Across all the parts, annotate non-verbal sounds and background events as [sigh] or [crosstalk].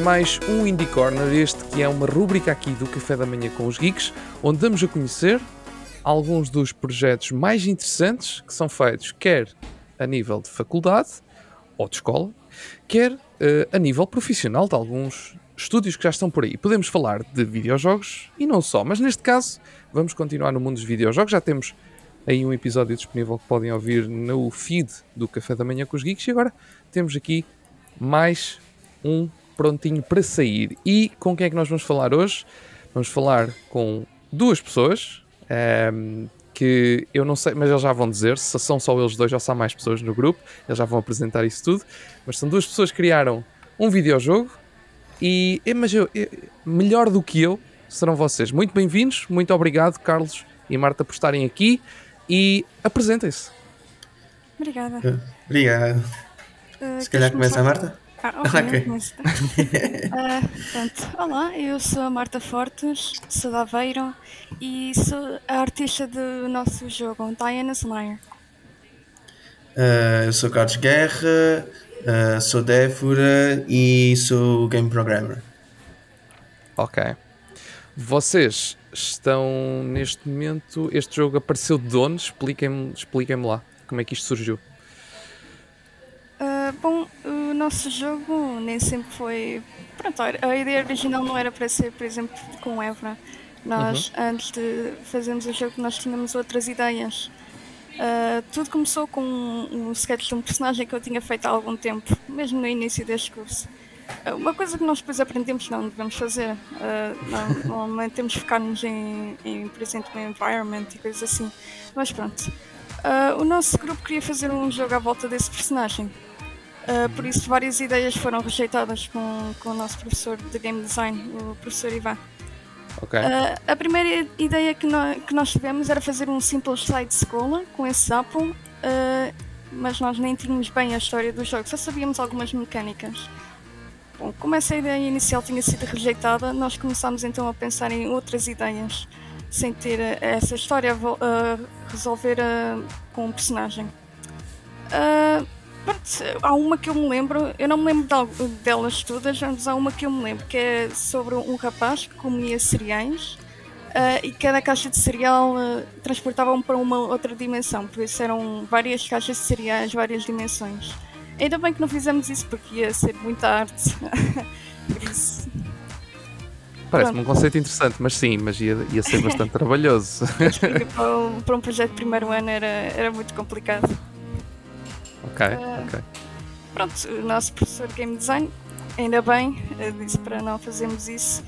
mais um Indie Corner, este que é uma rúbrica aqui do Café da Manhã com os Geeks, onde damos a conhecer alguns dos projetos mais interessantes que são feitos quer a nível de faculdade ou de escola, quer uh, a nível profissional de alguns estúdios que já estão por aí. Podemos falar de videojogos e não só, mas neste caso vamos continuar no mundo dos videojogos. Já temos aí um episódio disponível que podem ouvir no feed do Café da Manhã com os Geeks e agora temos aqui mais um prontinho para sair. E com quem é que nós vamos falar hoje? Vamos falar com duas pessoas um, ehm, que eu não sei, mas eles já vão dizer se são só eles dois ou se há mais pessoas no grupo. Eles já vão apresentar isso tudo. Mas são duas pessoas que criaram um videojogo e, mas eu, eu, melhor do que eu serão vocês. Muito bem-vindos, muito obrigado, Carlos e Marta, por estarem aqui e apresentem-se. Obrigada. Obrigado. Uh, Se calhar começa a Marta? [laughs] Ah, ok. uh, pronto. Olá, eu sou a Marta Fortes, sou da Aveiro e sou a artista do nosso jogo, Diana Slayer. Uh, eu sou Carlos Guerra, uh, sou Défora e sou game programmer. Ok. Vocês estão neste momento. Este jogo apareceu de onde? Expliquem-me expliquem lá como é que isto surgiu. Uh, bom, o nosso jogo nem sempre foi. Pronto, a ideia original não era para ser, por exemplo, com Evra. Nós, uhum. antes de fazermos o jogo, nós tínhamos outras ideias. Uh, tudo começou com um, um sketch de um personagem que eu tinha feito há algum tempo, mesmo no início deste curso. Uh, uma coisa que nós depois aprendemos não devemos fazer. Uh, não, normalmente temos de focar-nos em, em, por exemplo, em environment e coisas assim. Mas pronto. o nosso grupo queria fazer um jogo à volta desse personagem. Por isso, várias ideias foram rejeitadas com, com o nosso professor de game design, o professor Ivan. Okay. Uh, a primeira ideia que, no, que, nós tivemos era fazer um simples side-scroller com esse Apple, uh, mas nós nem tínhamos bem a história do jogo, só sabíamos algumas mecânicas. Bom, como essa ideia inicial tinha sido rejeitada, nós começámos então a pensar em outras ideias, sem ter uh, essa história a resolver com um personagem. Uh, há uma que eu me lembro, eu não me lembro delas todas, mas há uma que eu me lembro, que é sobre um rapaz que comia cereais uh, e cada caixa de cereal uh, transportava-me para uma outra dimensão, por isso eram várias caixas de cereais, várias dimensões. Ainda bem que não fizemos isso porque ia ser muita arte. [laughs] Parece-me um conceito interessante, mas sim, mas ia, ia ser bastante [laughs] trabalhoso. para, um, para um projeto de primeiro ano era, era muito complicado. Ok, uh, ok. Pronto, o nosso professor de Game Design, ainda bem, eh, disse para não fazermos isso.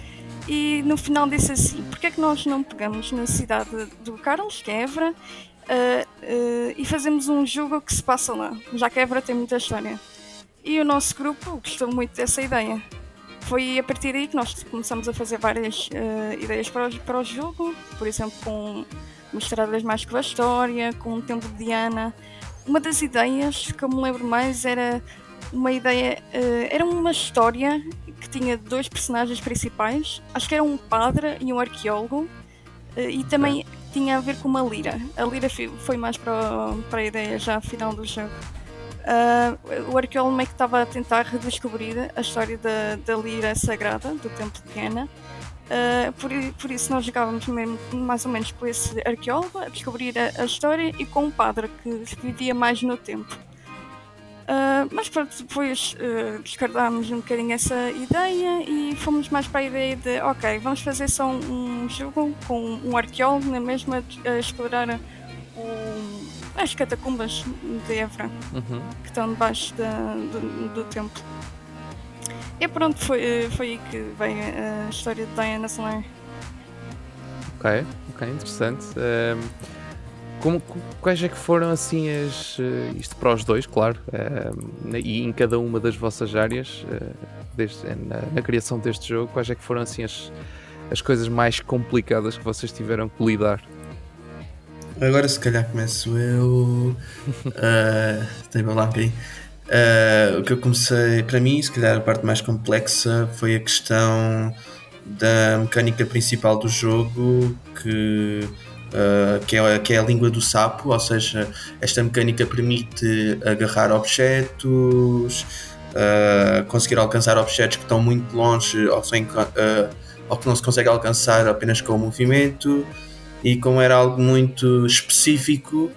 E no final disse assim: porque é que nós não pegamos na cidade do Carlos, que é Évora, uh, uh, e fazemos um jogo que se passa lá, já que Évora tem muita história. E o nosso grupo gostou muito dessa ideia. Foi a partir daí que nós começamos a fazer várias uh, ideias para o, para o jogo, por exemplo, com mostradas mais com a história, com o tempo de Diana, uma das ideias que eu me lembro mais era uma ideia. Uh, era uma história que tinha dois personagens principais. Acho que era um padre e um arqueólogo. Uh, e também tinha a ver com uma lira. A lira foi mais para, para a ideia já final do jogo. Uh, o arqueólogo meio que estava a tentar redescobrir a história da, da lira sagrada do Templo de Diana Uh, por, por, isso nós jogávamos mesmo, mais ou menos com esse arqueólogo a descobrir a, a história e com um padre que vivia mais no tempo. Uh, mas pronto, depois uh, descartámos um bocadinho essa ideia e fomos mais para a ideia de ok, vamos fazer só um, um jogo com um arqueólogo na mesma a explorar o, as catacumbas de Évora uhum. que estão debaixo da, do, do templo. E pronto, foi, eh, foi aí que veio a história de Diana Slayer. Ok, ok, interessante. Um, como, quais é que foram assim as. Uh, isto para os dois, claro, uh, e em cada uma das vossas áreas, uh, desde, na, na, criação deste jogo, quais é que foram assim as, as coisas mais complicadas que vocês tiveram que lidar? Agora se calhar começo eu. uh, lá um bocadinho. Uh, o que eu comecei, para mim, se calhar a parte mais complexa foi a questão da mecânica principal do jogo, que, uh, que, é, que é a língua do sapo, ou seja, esta mecânica permite agarrar objetos, uh, conseguir alcançar objetos que estão muito longe ou, sem, ou que não se consegue alcançar apenas com o movimento. E como era algo muito específico,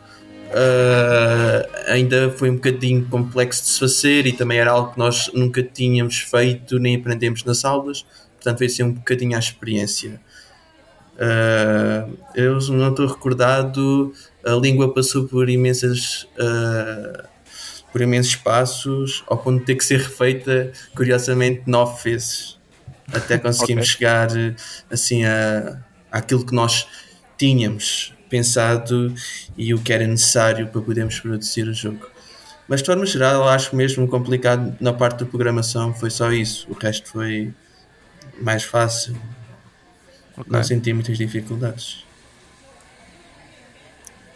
Uh, ainda foi um bocadinho complexo de se fazer e também era algo que nós nunca tínhamos feito nem aprendemos nas aulas, portanto veio ser um bocadinho a experiência. Uh, eu não estou recordado, a língua passou por imensas uh, por imensos passos ao ponto de ter que ser refeita curiosamente nove vezes até conseguimos okay. chegar assim a, àquilo que nós tínhamos pensado e o que era necessário para podermos produzir o jogo. Mas de forma geral, acho mesmo complicado na parte da programação foi só isso. O resto foi mais fácil. Okay. Não senti muitas dificuldades.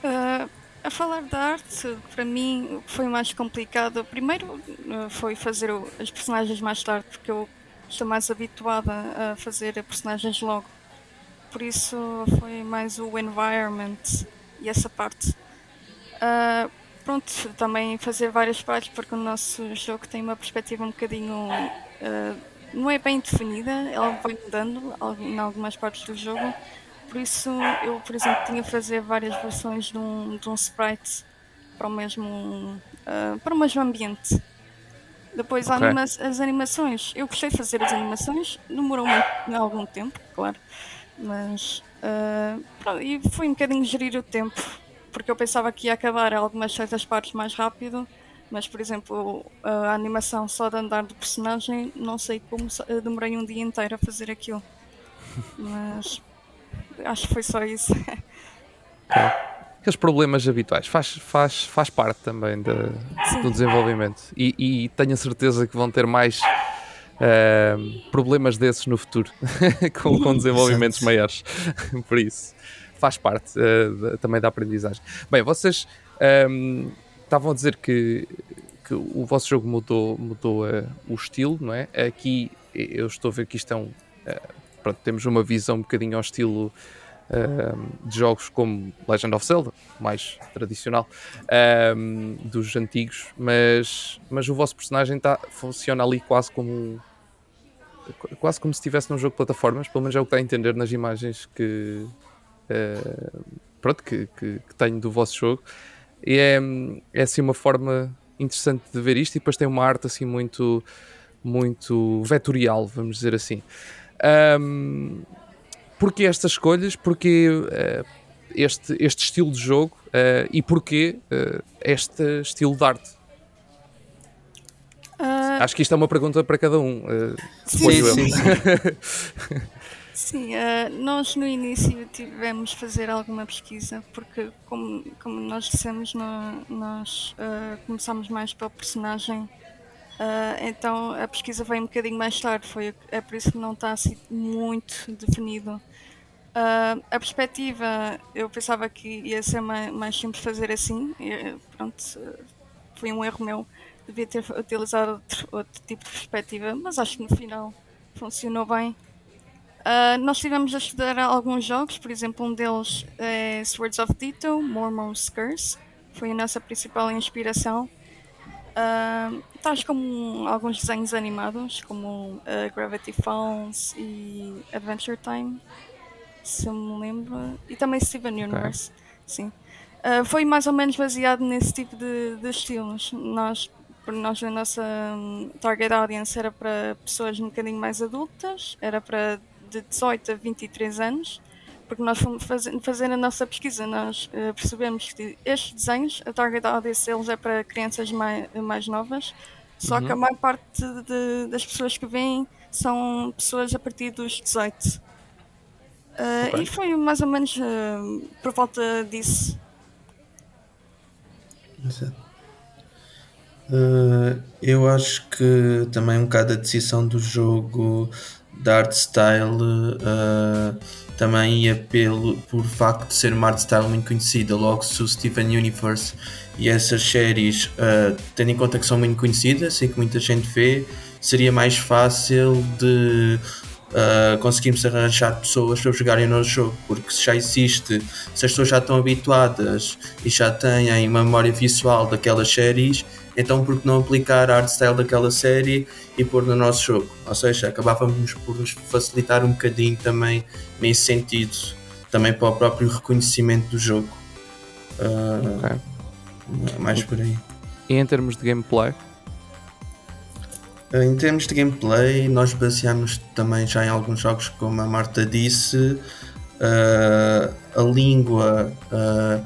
Uh, a falar da arte, para mim o que foi mais complicado, primeiro uh, foi fazer o, as personagens mais tarde, porque eu estou mais habituada a fazer personagens logo por isso foi mais o environment e essa parte. Uh, pronto, também fazer várias partes porque o nosso jogo tem uma perspectiva um bocadinho. Uh, não é bem definida, ela vai mudando em algumas partes do jogo. Por isso, eu, por exemplo, tinha que fazer várias versões de um, de um sprite para o mesmo, uh, para o mesmo ambiente. Depois, okay. anima as animações. Eu gostei de fazer as animações, demorou muito, algum tempo, claro. Mas uh, pronto, e foi um bocadinho gerir o tempo, porque eu pensava que ia acabar algumas certas partes mais rápido, mas por exemplo a animação só de andar do personagem, não sei como demorei um dia inteiro a fazer aquilo. Mas acho que foi só isso. [laughs] Aqueles problemas habituais faz, faz, faz parte também do desenvolvimento e, e tenho a certeza que vão ter mais uh, problemas desses no futuro, [laughs] com, com desenvolvimentos maiores. [laughs] Por isso, faz parte uh, também da aprendizagem. Bem, vocês um, estavam a dizer que, que o vosso jogo mudou, mudou uh, o estilo, não é? Aqui eu estou a ver que isto é um. pronto, temos uma visão um bocadinho ao estilo. de jogos como Legend of Zelda, mais tradicional, dos antigos, mas, mas o vosso personagem tá, funciona ali quase como um, quase como se estivesse num jogo de plataformas, pelo menos é o que está a entender nas imagens que, uh, pronto, que, que, que, tenho do vosso jogo. E é, é assim uma forma interessante de ver isto e depois tem uma arte assim muito, muito vetorial, vamos dizer assim. Um, porquê estas escolhas? Porquê uh, este, este estilo de jogo uh, e porquê este estilo de arte? Uh, Acho que isto é uma pergunta para cada um. Uh, sim, sim, [laughs] sim. sim uh, nós no início tivemos fazer alguma pesquisa, porque, como, como nós dissemos, no, nós uh, começámos mais pelo personagem. então a pesquisa veio um bocadinho mais tarde, foi, é por isso que não está assim muito definido. a perspectiva, eu pensava que ia ser mais, mais simples fazer assim, e, pronto, foi um erro meu devia ter utilizado outro, outro, tipo de perspectiva, mas acho que no final funcionou bem. Uh, nós tivemos a estudar alguns jogos, por exemplo, um deles é Swords of Ditto, Mormon's Curse, foi a nossa principal inspiração. Uh, tais como alguns desenhos animados, como uh, Gravity Falls e Adventure Time, se eu me lembro, e também Steven Universe, okay. sim. Uh, foi mais ou menos baseado nesse tipo de, de estilos. Nós porque nós a nossa hum, target audience era para pessoas um bocadinho mais adultas, era para de 18 a 23 anos, porque nós fomos fazer, fazer a nossa pesquisa, nós uh, percebemos que estes desenhos, a target audience deles é para crianças mais, mais novas, só uhum. que a maior parte de, de, das pessoas que vêm são pessoas a partir dos 18. Uh, okay. E foi mais ou menos uh, por volta disso. Exato. Uh, eu acho que também um bocado a decisão do jogo da art style uh, também ia pelo, por facto de ser uma art style muito conhecida. Logo, se o Steven Universe e essas séries, uh, tendo em conta que são muito conhecidas e que muita gente vê, seria mais fácil de uh, conseguimos arranjar pessoas para jogarem no jogo, porque se já existe, se as pessoas já estão habituadas e já têm uma memória visual daquelas séries, então por que não aplicar a art style daquela série e pôr no nosso jogo? Ou seja, acabávamos por nos facilitar um bocadinho também nesse sentido, também para o próprio reconhecimento do jogo. Uh, okay. Mais por aí. E em termos de gameplay? Em termos de gameplay, nós baseamos também já em alguns jogos, como a Marta disse, uh, a língua uh,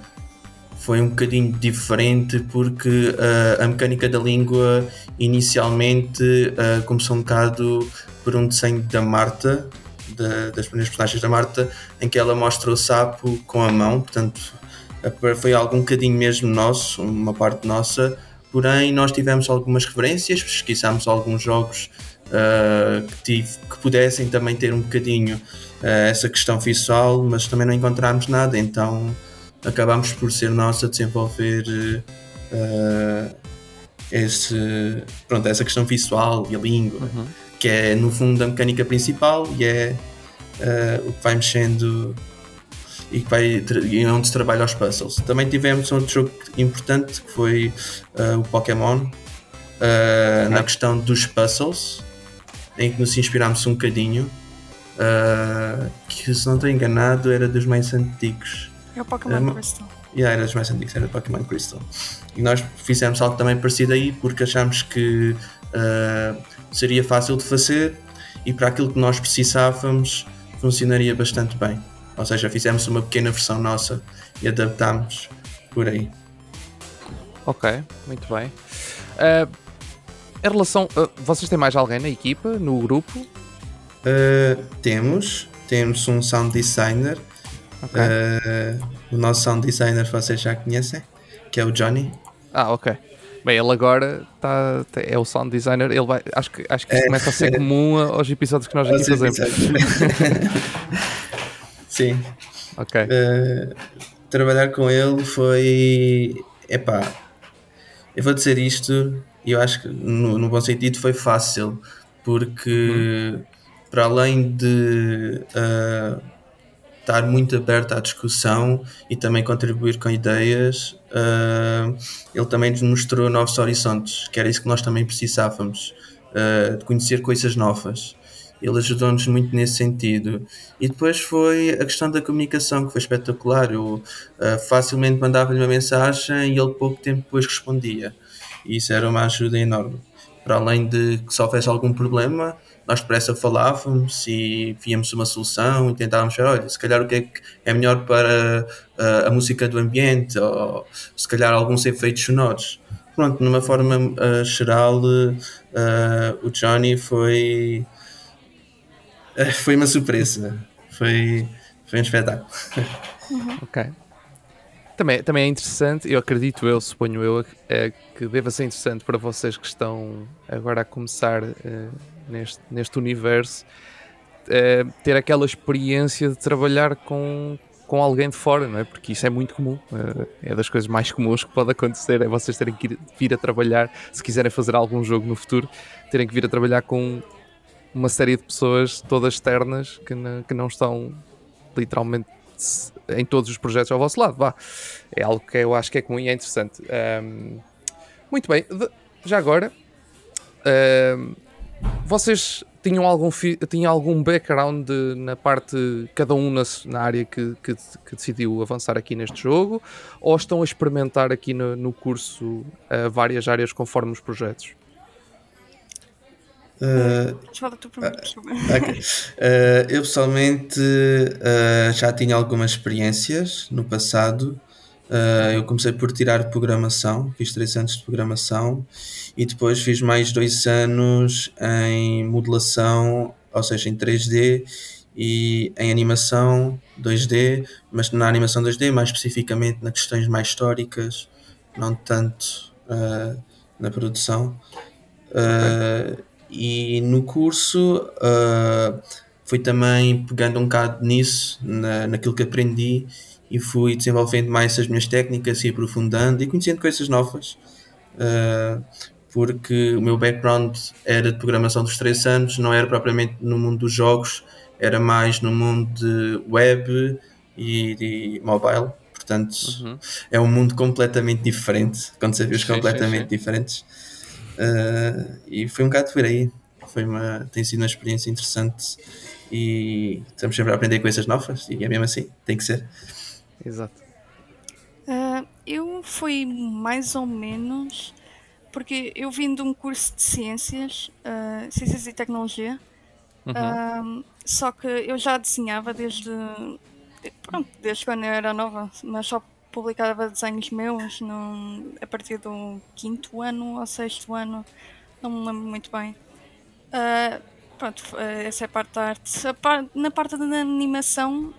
foi um bocadinho diferente porque uh, a mecânica da língua inicialmente começou um bocado por um desenho da Marta, de, das primeiras personagens da Marta, em que ela mostra o sapo com a mão, portanto foi algo um bocadinho mesmo nosso, uma parte nossa porém nós tivemos algumas referências, pesquisámos alguns jogos uh, que, tive, que, pudessem também ter um bocadinho uh, essa questão visual, mas também não encontramos nada, então acabámos por ser nós a desenvolver uh, esse, pronto, essa questão visual e a língua, uhum. que é no fundo a mecânica principal e é o que vai mexendo e que vai e onde se trabalha os puzzles. Também tivemos outro jogo importante que foi uh, o Pokémon uh, na questão dos puzzles, em que nos inspirámos um bocadinho. Uh, que se não estou enganado era dos mais antigos. É o Pokémon Crystal. Yeah, era dos mais antigos, era o Pokémon Crystal. E nós fizemos algo também parecido aí porque achámos que seria fácil de fazer e para aquilo que nós precisávamos funcionaria bastante bem. Ou seja, fizemos uma pequena versão nossa e adaptámos por aí. Ok, muito bem. Uh, em relação. Uh, vocês têm mais alguém na equipa, no grupo? Uh, temos. Temos um sound designer. Okay. o nosso sound designer vocês já conhecem, que é o Johnny. Ah, ok. Bem, ele agora tá, tá é o sound designer. Ele vai, acho que, acho que é, começa a ser comum aos episódios que nós aqui fazemos. [laughs] Sim. Ok. Uh, trabalhar com ele foi. Epá, eu vou dizer isto e eu acho que no, no, bom sentido foi fácil, porque uhum. para além de uh, estar muito aberto à discussão e também contribuir com ideias, uh, ele também nos mostrou novos horizontes, que era isso que nós também precisávamos, uh, de conhecer coisas novas ele ajudou-nos muito nesse sentido. E depois foi a questão da comunicação, que foi espetacular. Eu uh, facilmente mandava-lhe uma mensagem e ele pouco tempo depois respondia. E isso era uma ajuda enorme. Para além de que se houvesse algum problema, nós depressa falávamos e víamos uma solução e tentávamos ver, olha, se calhar o que é que é melhor para uh, a música do ambiente, ou se calhar alguns efeitos sonoros. Pronto, numa forma uh, geral, uh, o Johnny foi [laughs] foi uma surpresa. Foi, foi um espetáculo. Uhum. [laughs] Ok. Também, também é interessante, eu acredito, eu suponho eu, é, que deva ser interessante para vocês que estão agora a começar uh, neste, neste universo, uh, ter aquela experiência de trabalhar com, com alguém de fora, não é? Porque isso é muito comum, uh, é das coisas mais comuns que pode acontecer, é vocês terem que ir, vir a trabalhar, se quiserem fazer algum jogo no futuro, terem que vir a trabalhar com uma série de pessoas todas externas que, não, que não estão literalmente em todos os projetos ao vosso lado. Vá. É algo que eu acho que é comum e é interessante. Um, muito bem, já agora, um, vocês tinham algum, tinham algum background de, na parte, cada um na, na área que, que, que, decidiu avançar aqui neste jogo, ou estão a experimentar aqui no, no curso uh, várias áreas conforme os projetos? Uh, tu primeiro, okay. uh, eu pessoalmente uh, já tinha algumas experiências no passado. eu comecei por tirar programação, fiz três anos de programação e depois fiz mais dois anos em modelação, ou seja, em 3D e em animação 2D, mas na animação 2D, mais especificamente nas questões mais históricas, não tanto na produção. Okay e no curso uh, fui também pegando um bocado nisso, na, naquilo que aprendi e fui desenvolvendo mais as minhas técnicas e aprofundando e conhecendo coisas novas. Uh, porque o meu background era de programação dos três anos, não era propriamente no mundo dos jogos, era mais no mundo de web e de mobile. Portanto, Uhum. é um mundo completamente diferente, Sim, sim, completamente sim. diferentes. Uh, e foi um bocado por aí. Foi uma, tem sido uma experiência interessante e estamos sempre a aprender coisas novas e é mesmo assim, tem que ser. Exato. Ah, eu fui mais ou menos porque eu vim de um curso de ciências, ah, ciências e tecnologia, Uhum. só que eu já desenhava desde, pronto, desde quando eu era nova, mas só publicava desenhos meus num- a partir do quinto ano ou sexto ano, não me lembro muito bem. Ah, pronto, ah, essa é a parte da arte. Par- na parte da animação,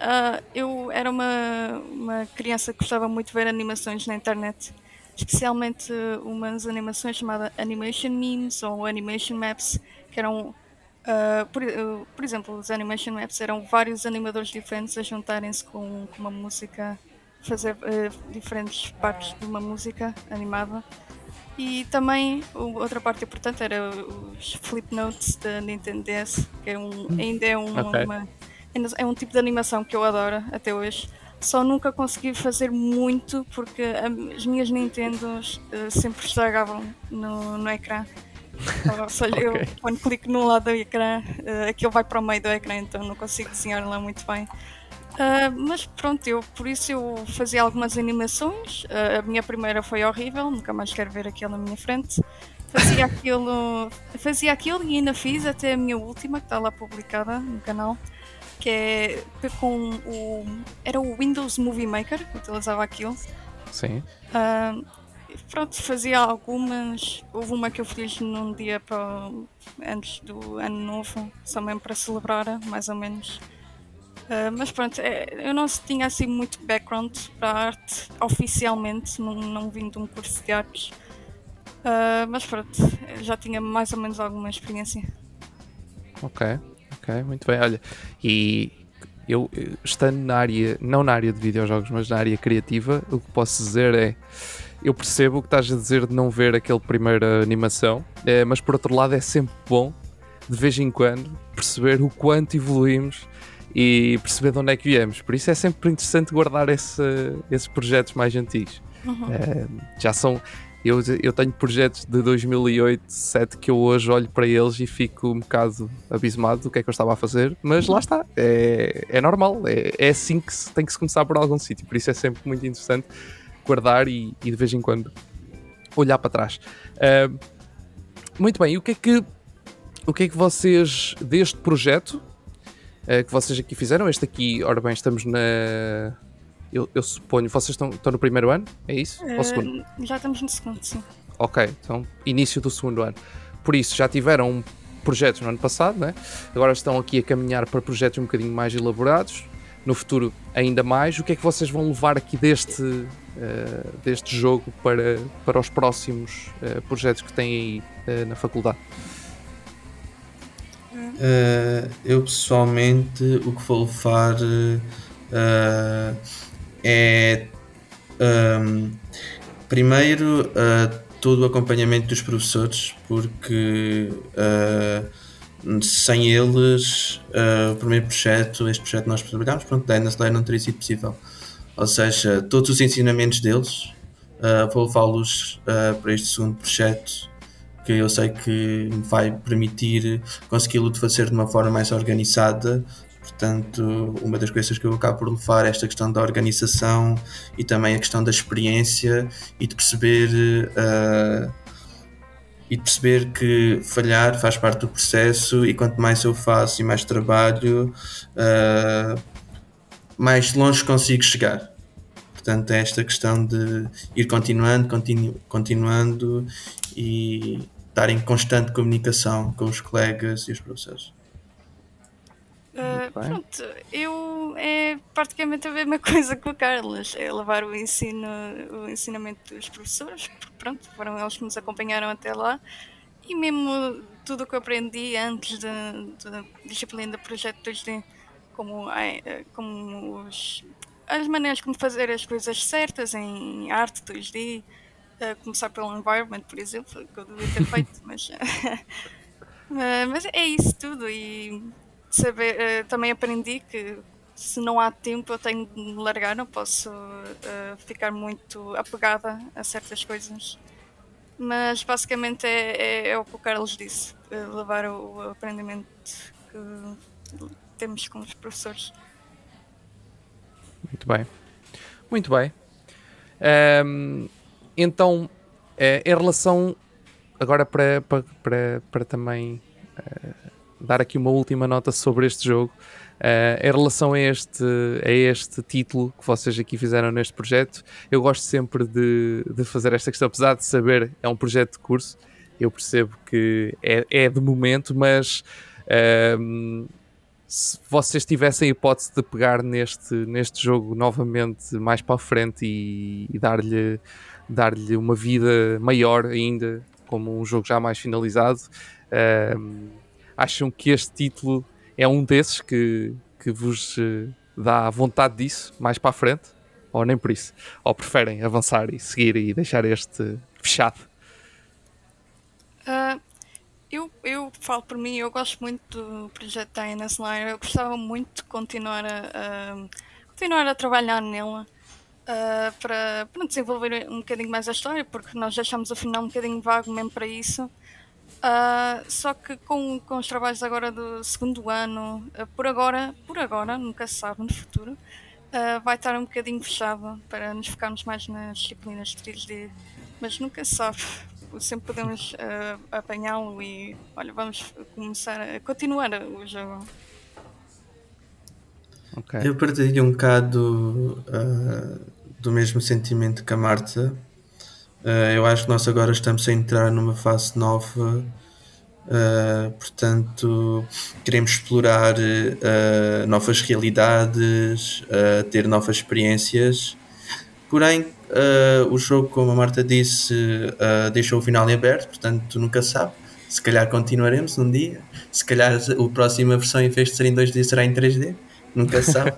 ah, eu era uma, uma criança que gostava muito de ver animações na internet, especialmente umas animações chamadas Animation Memes ou Animation Maps, que eram, ah, por, uh, por exemplo, os Animation Maps eram vários animadores diferentes a juntarem-se com, com uma música, fazer ah, diferentes partes de uma música animada. E também o- outra parte importante era os flip notes da Nintendo DS, que é um, ainda é um, Ok. uma, é um tipo de animação que eu adoro até hoje. Só nunca consegui fazer muito porque as minhas Nintendos eh, sempre estragavam no, no ecrã. Ou seja, [laughs] eu Ok. quando clico no lado do ecrã, eh, aquilo vai para o meio do ecrã, então não consigo desenhar lá muito bem. Ah, mas pronto, eu, por isso eu fazia algumas animações. Ah, a minha primeira foi horrível, nunca mais quero ver aquilo na minha frente. Fazia aquilo, fazia aquilo e ainda fiz até a minha última, que está lá publicada no canal, que é com o. Era o Windows Movie Maker, utilizava aquilo. Sim. Ah, pronto, fazia algumas. Houve uma que eu fiz num dia para, antes do ano novo, só mesmo para celebrar, mais ou menos. Ah, mas pronto, é, eu não tinha assim muito background para arte oficialmente, não, não vim de um curso de artes. Ah, mas pronto, já tinha mais ou menos alguma experiência. Ok, ok, muito bem. Olha, e eu estando na área, não na área de videojogos, mas na área criativa, o que posso dizer é. Eu percebo o que estás a dizer de não ver aquele primeira animação, eh, mas por outro lado é sempre bom, de vez em quando, perceber o quanto evoluímos e perceber de onde é que viemos. Por isso é sempre interessante guardar esse- esses projetos mais antigos. Uhum. Eh, já são. Eu, eu tenho projetos de 2008, 2007 que eu hoje olho para eles e fico um bocado abismado do que é que eu estava a fazer, mas lá está, é, é normal, é, é assim que se, tem que se começar por algum sítio, por isso é sempre muito interessante guardar e, e de vez em quando olhar para trás. Eh, muito bem, e o que é que, o que, é que vocês deste projeto eh, que vocês aqui fizeram? Este aqui, ora bem, estamos na. Eu, eu suponho, vocês estão, estão no primeiro ano? É isso? Ou segundo? Ah, já estamos no segundo, sim. Ok, então início do segundo ano. Por isso, já tiveram projetos no ano passado, né? agora estão aqui a caminhar para projetos um bocadinho mais elaborados. No futuro, ainda mais. O que é que vocês vão levar aqui deste, eh, deste jogo para, para os próximos eh, projetos que têm aí eh, na faculdade? Uh, eu pessoalmente o que vou levar uh, é um, primeiro uh, todo o acompanhamento dos professores porque sem eles o primeiro projeto, este projeto que nós trabalhamos, pronto, da Slayer não teria sido possível. Ou seja, todos os ensinamentos deles vou levá-los para este segundo projeto que eu sei que me vai permitir consegui-lo fazer de uma forma mais organizada. Portanto, uma das coisas que eu acabo por levar é esta questão da organização e também a questão da experiência e de perceber uh, e perceber que falhar faz parte do processo e quanto mais eu faço e mais trabalho, uh, mais longe consigo chegar. Portanto, é esta questão de ir continuando, continu, continuando e estar em constante comunicação com os colegas e os professores. Uh, pronto, eu é praticamente a mesma [laughs] coisa que o Carlos, é levar o ensino, o ensinamento dos professores, porque pronto, foram eles que nos acompanharam até lá, e mesmo tudo o que eu aprendi antes da da disciplina do projeto 2D, como, ai, como os, as maneiras como fazer as coisas certas em arte 2D, Começar pelo environment, por exemplo, que eu devia ter feito, [laughs] mas, [laughs] mas é isso tudo. E saber, uh, também aprendi que se não há tempo eu tenho de me largar, não posso uh, ficar muito apegada a certas coisas. Mas basicamente é, é, é o que o Carlos disse, levar o, o aprendimento que temos com os professores. Muito bem. Muito bem. Um, então, eh, em relação agora para, para, para, para também uh, dar aqui uma última nota sobre este jogo, uh, em relação a este, a este título que vocês aqui fizeram neste projeto, eu gosto sempre de, de fazer esta questão, apesar de saber é um projeto de curso, eu percebo que é, é de momento, mas uh, se vocês tivessem a hipótese de pegar neste, neste jogo novamente mais para a frente e, e dar-lhe dar-lhe uma vida maior ainda, como um jogo já mais finalizado, acham que este título é um desses que, que vos uh, dá vontade disso mais para a frente? Ou nem por isso? Ou preferem avançar e seguir e deixar este fechado? Uh, eu, eu falo por mim, eu gosto muito do projeto da Ines. Eu gostava muito de continuar a, a continuar a trabalhar nela uh, para, para desenvolver um bocadinho mais a história, porque nós deixamos o final um bocadinho vago mesmo para isso. Uh, só que com, com os trabalhos agora do segundo ano, uh, por agora, por agora, nunca se sabe no futuro, vai estar um bocadinho fechado para nos focarmos mais nas disciplinas de 3D, mas nunca se sabe sempre podemos uh, apanhá-lo e olha, vamos começar a continuar o jogo. Okay. Eu partilho um bocado uh, do mesmo sentimento que a Marta. Uh, eu acho que nós agora estamos a entrar numa fase nova, portanto, queremos explorar novas realidades, ter novas experiências. Porém, Uh, o jogo, como a Marta disse, uh, deixou o final em aberto, portanto tu nunca sabe. Se calhar continuaremos um dia. Se calhar a próxima versão, em vez de ser em 2D, será em 3D. Nunca [laughs] sabe.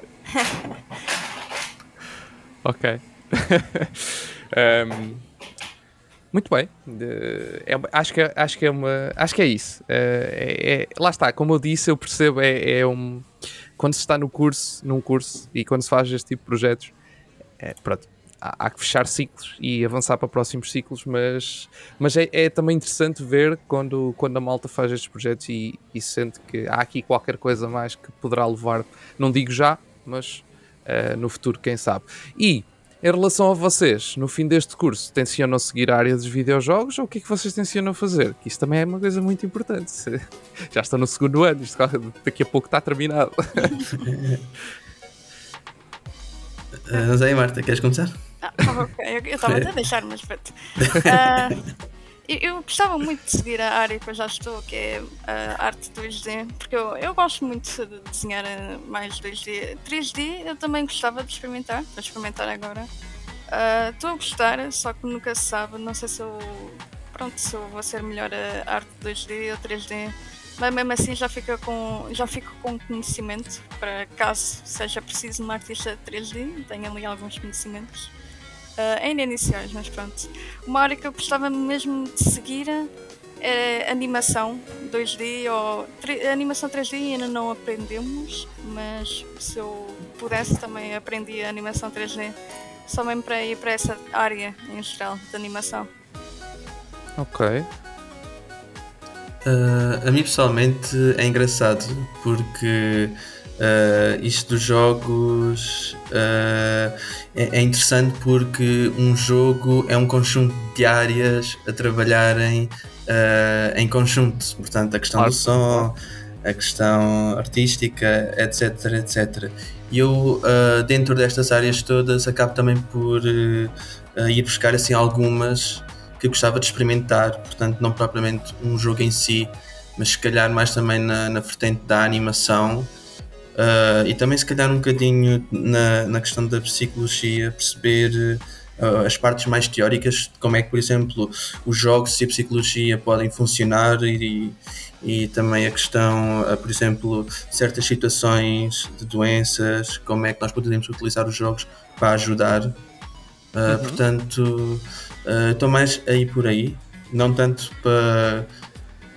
ok. [laughs] um, muito bem. Uh, é, acho, que, é, acho que é uma. Acho que é isso. Uh, é, lá está, como eu disse, eu percebo, é, é, um. Quando se está no curso, num curso, e quando se faz este tipo de projetos, é, pronto, há, que fechar ciclos e avançar para próximos ciclos, mas, mas é, é, também interessante ver quando, quando a malta faz estes projetos e, e sente que há aqui qualquer coisa mais que poderá levar, não digo já, mas uh, no futuro, quem sabe. E em relação a vocês, no fim deste curso, tencionam seguir a área dos videojogos ou o que é que vocês tencionam fazer? Que isso também é uma coisa muito importante. [laughs] Já estão no segundo ano, isto daqui a pouco está terminado. [laughs] uh, mas aí, Marta, queres começar? Ah, ok, eu estava até a deixar, mas pronto. Uh, [laughs] eu, eu, gostava muito de seguir a área que eu já estou, que é a arte 2D, porque eu, eu gosto muito de desenhar mais 2D. 3D eu também gostava de experimentar, vou experimentar agora. Estou uh, a gostar, só que nunca se sabe, não sei se eu, pronto, se eu vou ser melhor a arte 2D ou 3D mas mesmo assim já, fica com, já fico com conhecimento para caso seja preciso uma artista 3D, tenho ali alguns conhecimentos. Uh, ainda iniciais, mas pronto. Uma área que eu gostava mesmo de seguir é animação 2D ou animação 3D ainda não aprendemos, mas se eu pudesse também aprendi a animação 3D só mesmo para ir para essa área em geral de animação. Ok. Uh, a mim pessoalmente é engraçado porque Uh, isto dos jogos uh, é, é, interessante porque um jogo é um conjunto de áreas a trabalharem em conjunto. Portanto, a questão do som, a questão artística, etc. etc. E eu, dentro destas áreas todas, acabo também por ir buscar assim, algumas que eu gostava de experimentar. Portanto, não propriamente um jogo em si, mas se calhar mais também na, na vertente da animação Uh, e também, se calhar, um bocadinho na, na questão da psicologia, perceber uh, as partes mais teóricas como é que, por exemplo, os jogos e a psicologia podem funcionar e, e também a questão, uh, por exemplo, certas situações de doenças, como é que nós podemos utilizar os jogos para ajudar. Uh, Portanto, estou mais aí por aí, não tanto para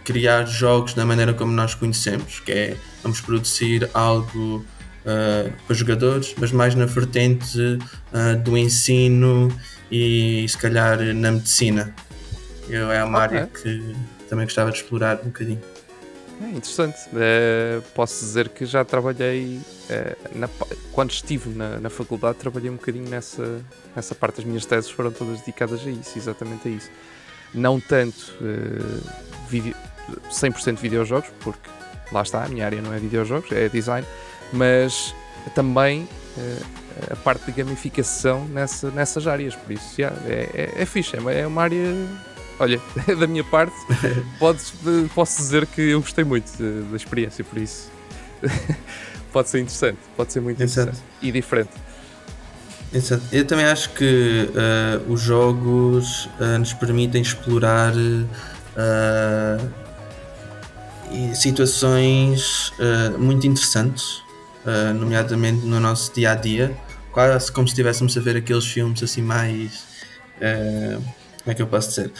criar jogos da maneira como nós conhecemos, que é vamos produzir algo uh, para jogadores, mas mais na vertente uh, do ensino e se calhar na medicina. Eu, é uma okay. área que também gostava de explorar um bocadinho. É interessante. Uh, posso dizer que já trabalhei, uh, na, quando estive na, na, faculdade, trabalhei um bocadinho nessa, nessa parte. As minhas teses foram todas dedicadas a isso, exatamente a isso. Não tanto uh, video, 100% videojogos, porque lá está, a minha área não é videojogos, é design, mas também a parte de gamificação nessa, nessas áreas. Por isso, yeah, é, é, é fixe, é, é uma área olha, [laughs] da minha parte, podes, posso dizer que eu gostei muito da experiência, por isso [laughs] pode ser interessante, pode ser muito Exato. interessante e diferente. Exato. Eu também acho que uh, os jogos uh, nos permitem explorar uh, situações muito interessantes, nomeadamente no nosso dia a dia, quase como se estivéssemos a ver aqueles filmes assim mais como é que eu posso dizer?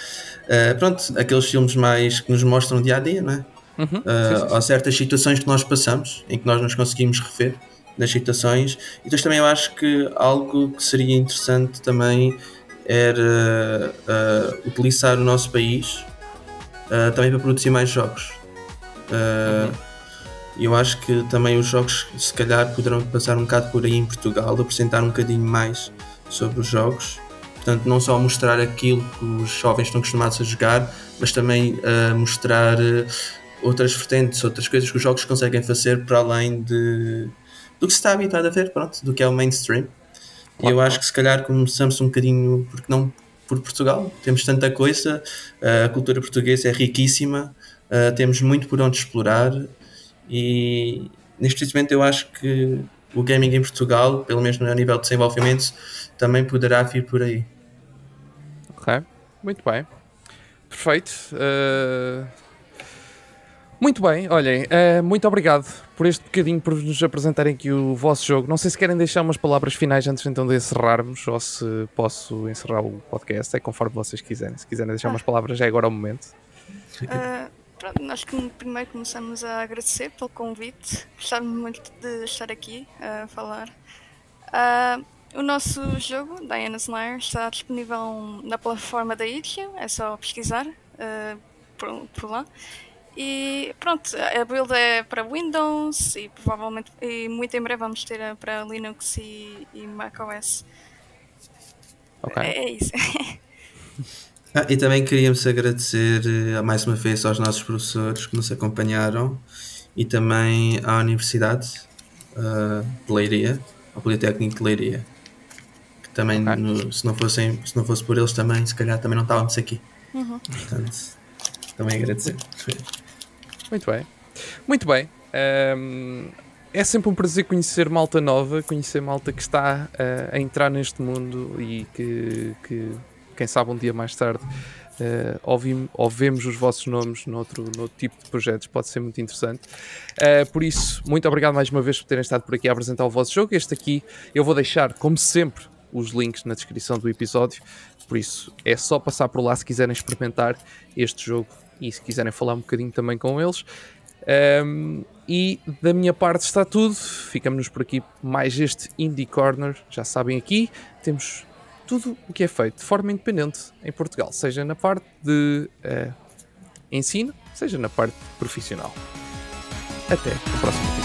Uh, pronto, aqueles filmes mais que nos mostram dia a dia, não é? Uhum, uh, sim, sim. Há certas situações que nós passamos em que nós nos conseguimos refer nas situações. E depois também eu acho que algo que seria interessante também era uh, utilizar o nosso país uh, também para produzir mais jogos. Uh, uhum. Eu acho que também os jogos se calhar poderão passar um bocado por aí em Portugal, apresentar um bocadinho mais sobre os jogos Portanto, não só mostrar aquilo que os jovens estão acostumados a jogar, mas também uh, mostrar uh, outras vertentes, outras coisas que os jogos conseguem fazer para além de, do que se está habituado a ver, pronto, do que é o mainstream. E eu acho que se calhar começamos um bocadinho, porque não por Portugal, temos tanta coisa, uh, a cultura portuguesa é riquíssima, temos muito por onde explorar e neste momento eu acho que o gaming em Portugal, pelo menos no nível de desenvolvimento, também poderá vir por aí. Ok, muito bem. Perfeito. Uh... Muito bem, olhem, uh, muito obrigado por este bocadinho, por nos apresentarem aqui o vosso jogo. Não sei se querem deixar umas palavras finais antes então de encerrarmos, ou se posso encerrar o podcast, é conforme vocês quiserem. Se quiserem deixar umas palavras, é agora o momento. Uh, pronto, nós primeiro começamos a agradecer pelo convite. Gostávamos muito de estar aqui a falar. Uh, o nosso jogo, Diana's Lair, está disponível na plataforma da itch.io, é só pesquisar uh, por, por, lá. E pronto, a build é para Windows e provavelmente e muito em breve vamos ter para Linux e, e macOS. Okay. É, é isso. [laughs] ah, e também queríamos agradecer uh, mais uma vez aos nossos professores que nos acompanharam e também à Universidade uh, de Leiria, ao Politécnico de Leiria também okay. no, se, não fossem, se não fosse por eles também, se calhar também não estávamos aqui. Uhum. Portanto, também agradecer. Muito bem. Muito bem. Um, é sempre um prazer conhecer malta nova, conhecer malta que está uh, a entrar neste mundo e que, que, quem sabe, um dia mais tarde uh, ouvimos, ouvemos os vossos nomes noutro, noutro tipo de projetos, pode ser muito interessante. Uh, por isso, muito obrigado mais uma vez por terem estado por aqui a apresentar o vosso jogo. Este aqui eu vou deixar, como sempre, os links na descrição do episódio. Por isso, é só passar por lá se quiserem experimentar este jogo e se quiserem falar um bocadinho também com eles. Um, e da minha parte está tudo. Ficamos por aqui mais este Indie Corner. Já sabem aqui, temos tudo o que é feito de forma independente em Portugal, seja na parte de uh, ensino, seja na parte profissional. Até o próximo.